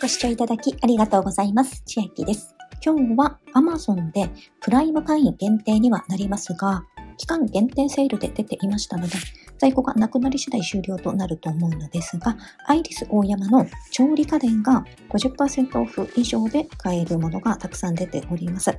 ご視聴いただきありがとうございます。千秋です。今日は Amazon でプライム会員限定にはなりますが、期間限定セールで出ていましたので、在庫がなくなり次第終了となると思うのですが、アイリス大山の調理家電が50%オフ以上で買えるものがたくさん出ております。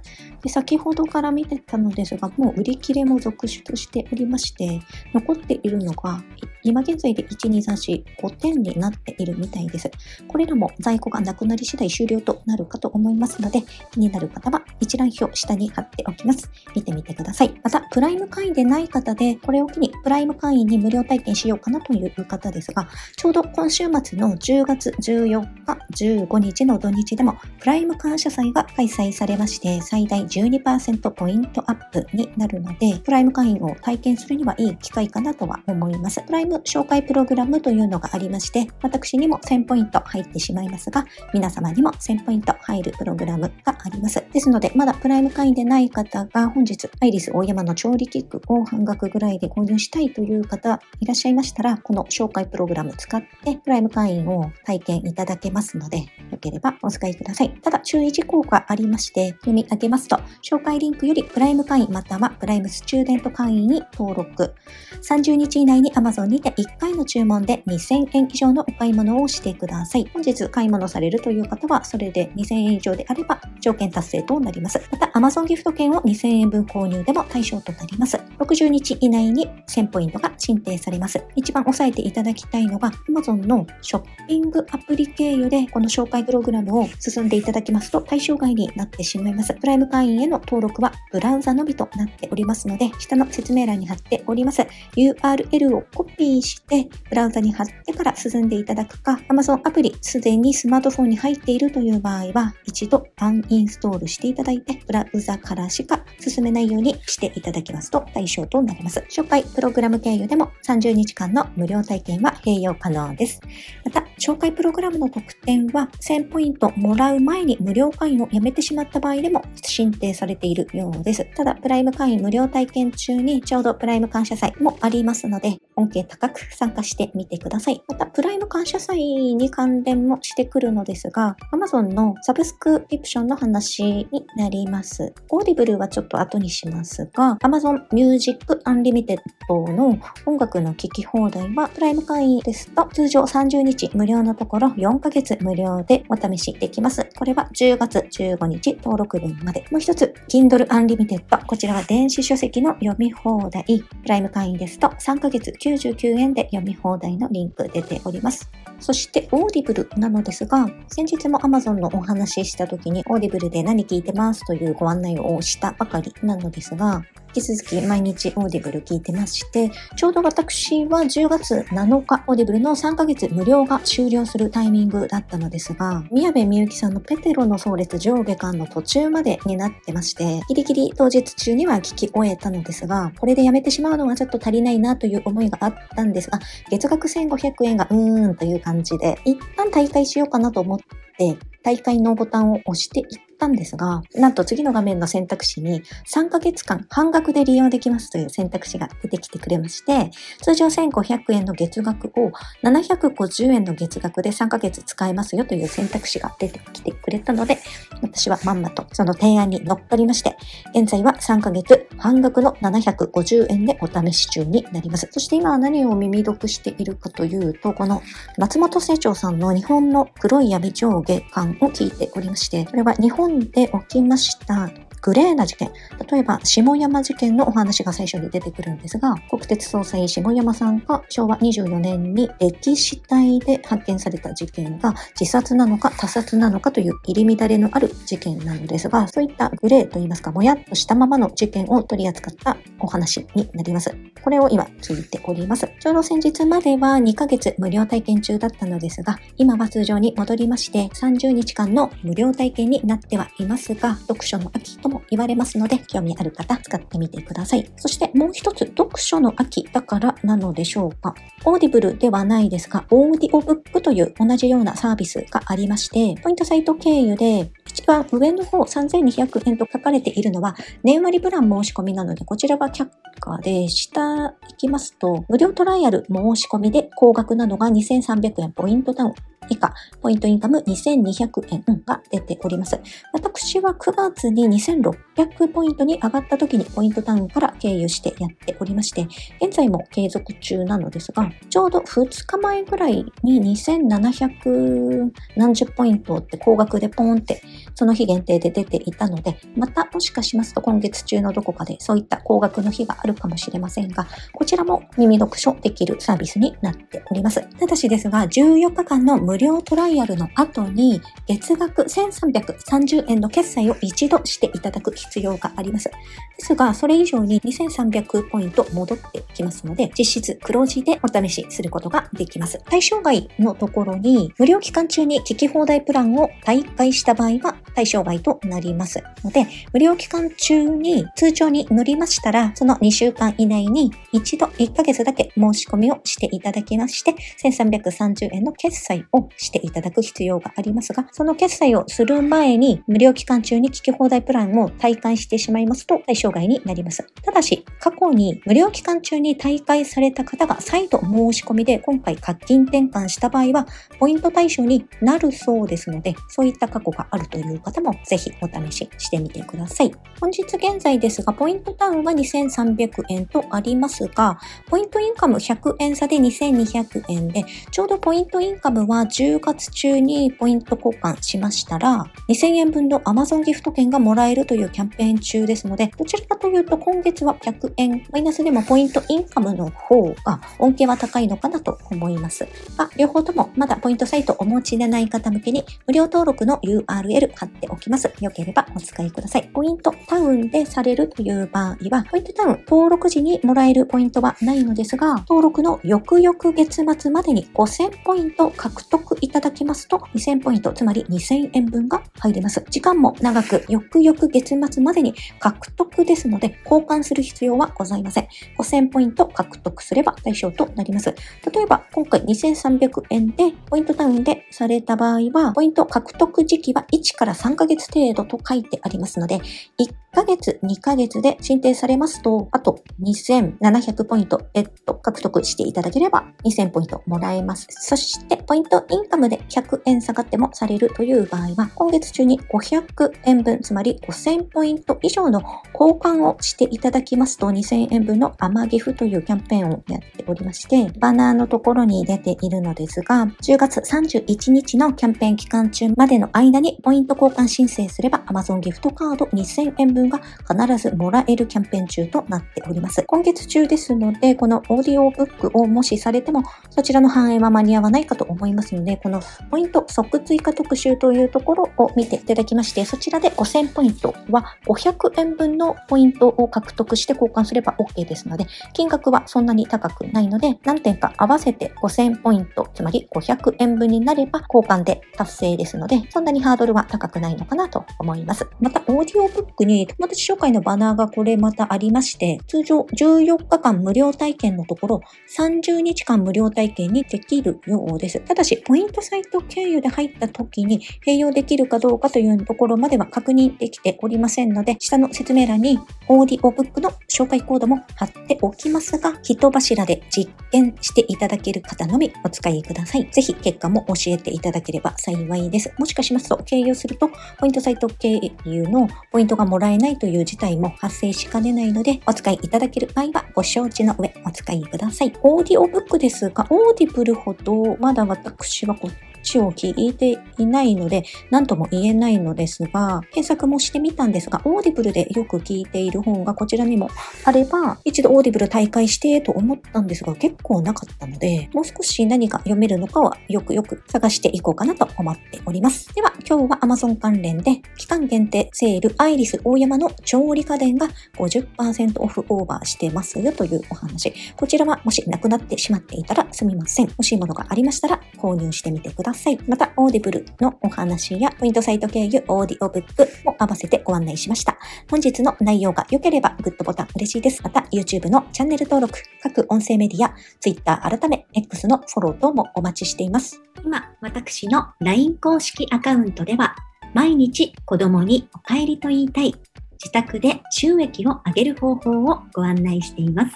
で先ほどから見てたのですが、もう売り切れも続出しておりまして、残っているのが今現在で1、2、3、4、5点になっているみたいです。これらも在庫がなくなり次第終了となるかと思いますので、気になる方は一覧表下に貼っておきます。見てみてください。また、プライム会員でない方で、これを機にプライム会員に無料体験しようかなという方ですが、ちょうど今週末の10月14日、15日の土日でも、プライム感謝祭が開催されまして、最大12%ポイントアップになるので、プライム会員を体験するにはいい機会かなとは思います。プライム紹介プログラムというのがありまして、私にも1000ポイント入ってしまいますが、皆様にも1000ポイント入るプログラムがあります。ですので、まだプライム会員でない方が本日、アイリス大山の調理キックを半額ぐらいで購入したいという方いらっしゃいましたら、この紹介プログラム使ってプライム会員を体験いただけますので、よければお使いください。ただ注意事項がありまして、読み上げますと、紹介リンクよりプライム会員またはプライムスチューデント会員に登録。30日以内に Amazon にて1回の注文で2000円以上のお買い物をしてください。本日買い物されるという方は、それで2000円以上であれば条件達成となります。また、Amazon ギフト券を2000円分購入でも対象となります。60日以内に1000ポイントが申請されます。一番押さえていただきたいのが、Amazon のショッピングアプリ経由でこの紹介プログラムを進んでいただきますと対象外になってしまいます。プライム会員への登録はブラウザのみとなっておりますので、下の説明欄に貼っております URL をコピーして、ブラウザに貼ってから進んでいただくか、Amazon アプリすでにスマートフォンに入っているという場合は、一度アンインストールしていただいて、ブラウザからしか進めないようにしていただきますと対象となります。紹介プログラム経由でも30日間の無料体験は併用可能です。また、紹介プログラムの特典は1000ポイントもらう前に無料会員をやめてしまった場合でも申請されているようです。ただ、プライム会員無料体験中にちょうどプライム感謝祭もありますので、恩恵高く参加してみてください。また、プライム感謝祭に関連もしてくるのですが、Amazon のサブスクリプションの話になります。オーディブルはちょっと後にしますが、Amazon Music Unlimited の音楽の聴き放題は、プライム会員ですと通常30日無料のところ4ヶ月無料でお試しできます。これは10月15日登録分まで。もう一つ、Kindle Unlimited。こちらは電子書籍の読み放題。プライム会員ですと3ヶ月99円で読み放題のリンク出ております。そして、オーディブルなのですが、先日も Amazon のお話しした時に、オーディブルで何聞いてますというご案内をしたばかりなのですが、引き続き毎日 Audible聞いてまして、ちょうど私は10月7日、 Audibleの3ヶ月無料が終了するタイミングだったのですが、宮部みゆきさんのペテロの葬列上下巻の途中までになってまして、ギリギリ当日中には聞き終えたのですが、これでやめてしまうのはちょっと足りないなという思いがあったんです。が、月額1500円がうーんという感じで、一旦退会しようかなと思って、退会のボタンを押していったんですが、なんと次の画面の選択肢に3ヶ月間半額で利用できますという選択肢が出てきてくれまして、通常1500円の月額を750円の月額で3ヶ月使えますよという選択肢が出てきてくれたので、私はまんまとその提案に乗っかりまして、現在は3ヶ月半額の750円でお試し中になります。そして今は何を耳読しているかというと、この松本清張さんの日本の黒い闇上下感を聞いておりまして、これは日本んでおきました。グレーな事件。例えば、下山事件のお話が最初に出てくるんですが、国鉄総裁下山さんが昭和24年に歴史体で発見された事件が自殺なのか他殺なのかという入り乱れのある事件なのですが、そういったグレーといいますか、もやっとしたままの事件を取り扱ったお話になります。これを今聞いております。ちょうど先日までは2ヶ月無料体験中だったのですが、今は通常に戻りまして30日間の無料体験になってはいますが、読書の秋ととも言われますので、興味ある方使ってみてください。そしてもう一つ、読書の秋だからなのでしょうか。Audibleではないですが、オーディオブックという同じようなサービスがありまして、ポイントサイト経由で一番上の方3200円と書かれているのは年割プラン申し込みなので、こちらは却下で、下行きますと、無料トライアル申し込みで高額なのが2300円ポイントタウン。以下、ポイントインカム2200円が出ております。私は9月に2600ポイントに上がった時にポイントタウンから経由してやっておりまして、現在も継続中なのですが、ちょうど2日前ぐらいに2700何十ポイントって高額でポーンってその日限定で出ていたので、またもしかしますと今月中のどこかでそういった高額の日があるかもしれませんが、こちらも耳読書できるサービスになっております。ただしですが、14日間の無料料トライアルの後に、月額1330円の決済を一度していただく必要があります。ですが、それ以上に2300ポイント戻ってきますので、実質黒字でお試しすることができます。対象外のところに、無料期間中に聞き放題プランを退会した場合は対象外となりますので、無料期間中に通帳に乗りましたら、その2週間以内に一度1ヶ月だけ申し込みをしていただきまして、1330円の決済をしていただく必要がありますが、その決済をする前に無料期間中に聞き放題プランを退会してしまいますと対象外になります。ただし、過去に無料期間中に退会された方が再度申し込みで今回課金転換した場合は、ポイント対象になるそうですので、そういった過去があるという方もぜひお試ししてみてください。本日現在ですが、ポイントタウンは2300円とありますが、ポイントインカム100円差で2200円で、ちょうどポイントインカムは10月中にポイント交換しましたら、2000円分の Amazon ギフト券がもらえるというキャンペーン中ですので、どちらかというと今月は100円マイナスでもポイントインカムの方が恩恵は高いのかなと思います。が、両方ともまだポイントサイトお持ちでない方向けに無料登録の URL 貼っておきます。よければお使いください。ポイントタウンでされるという場合は、ポイントタウン登録時にもらえるポイントはないのですが、登録の翌々月末までに5000ポイント獲得いただきますと、2000ポイント、つまり2000円分が入ります。時間も長く、翌々月末までに獲得ですので、交換する必要はございません。5000ポイント獲得すれば対象となります。例えば、今回2300円で、ポイントタウンでされた場合は、ポイント獲得時期は1から3ヶ月程度と書いてありますので、1ヶ月、2ヶ月で申請されますと、あと2700ポイント別途獲得していただければ2000ポイントもらえます。そして、ポイントインカムで100円下がってもされるという場合は、今月中に500円分、つまり5000ポイント以上の交換をしていただきますと、2000円分のアマギフというキャンペーンをやっておりまして、バナーのところに出ているのですが、10月31日のキャンペーン期間中までの間にポイント交換申請すれば Amazon ギフトカード2000円分が必ずもらえるキャンペーン中となっております。今月中ですので、このオーディオブックをもしされても、そちらの反映は間に合わないかと思いますので、このポイント即追加特集というところを見ていただきまして、そちらで5000ポイントは500円分のポイントを獲得して交換すれば OK ですので、金額はそんなに高くないので、何点か合わせて5000ポイント、つまり500円分になれば交換で達成ですので、そんなにハードルは高くないのかなと思います。また、オーディオブックに友達紹介のバナーがこれまたありまして、通常14日間無料体験のところ、30日間無料体験にできるようです。ただし、ポイントサイト経由で入った時に併用できるかどうかというところまでは確認できておりませんので、下の説明欄にオーディオブックの紹介コードも貼っておきますが、人柱で実験していただける方のみお使いください。ぜひ結果も教えていただければ幸いです。もしかしますと、経由すると、ポイントサイト経由のポイントがもらえないという事態も発生しかねないので、お使いいただける場合はご承知の上お使いください。オーディオブックですが、 Audibleほどまだ私はこちらを聞いていないので、何とも言えないのですが、検索もしてみたんですが、 Audibleでよく聞いている本がこちらにもあれば、一度 Audible退会してと思ったんですが、結構なかったので、もう少し何か読めるのかはよくよく探していこうかなと思っております。では、今日は Amazon 関連で、期間限定セールアイリスオーヤマの調理家電が50%オフオーバーしてますよというお話。こちらはもしなくなってしまっていたらすみません。欲しいものがありましたら購入してみてください。ださい。また、 Audibleのお話や、ポイントサイト経由オーディオブックも合わせてご案内しました。本日の内容が良ければ、グッドボタン嬉しいです。また、YouTube のチャンネル登録、各音声メディア、Twitter 改め、X のフォロー等もお待ちしています。今、私の LINE 公式アカウントでは、毎日子供にお帰りと言いたい、自宅で収益を上げる方法をご案内しています。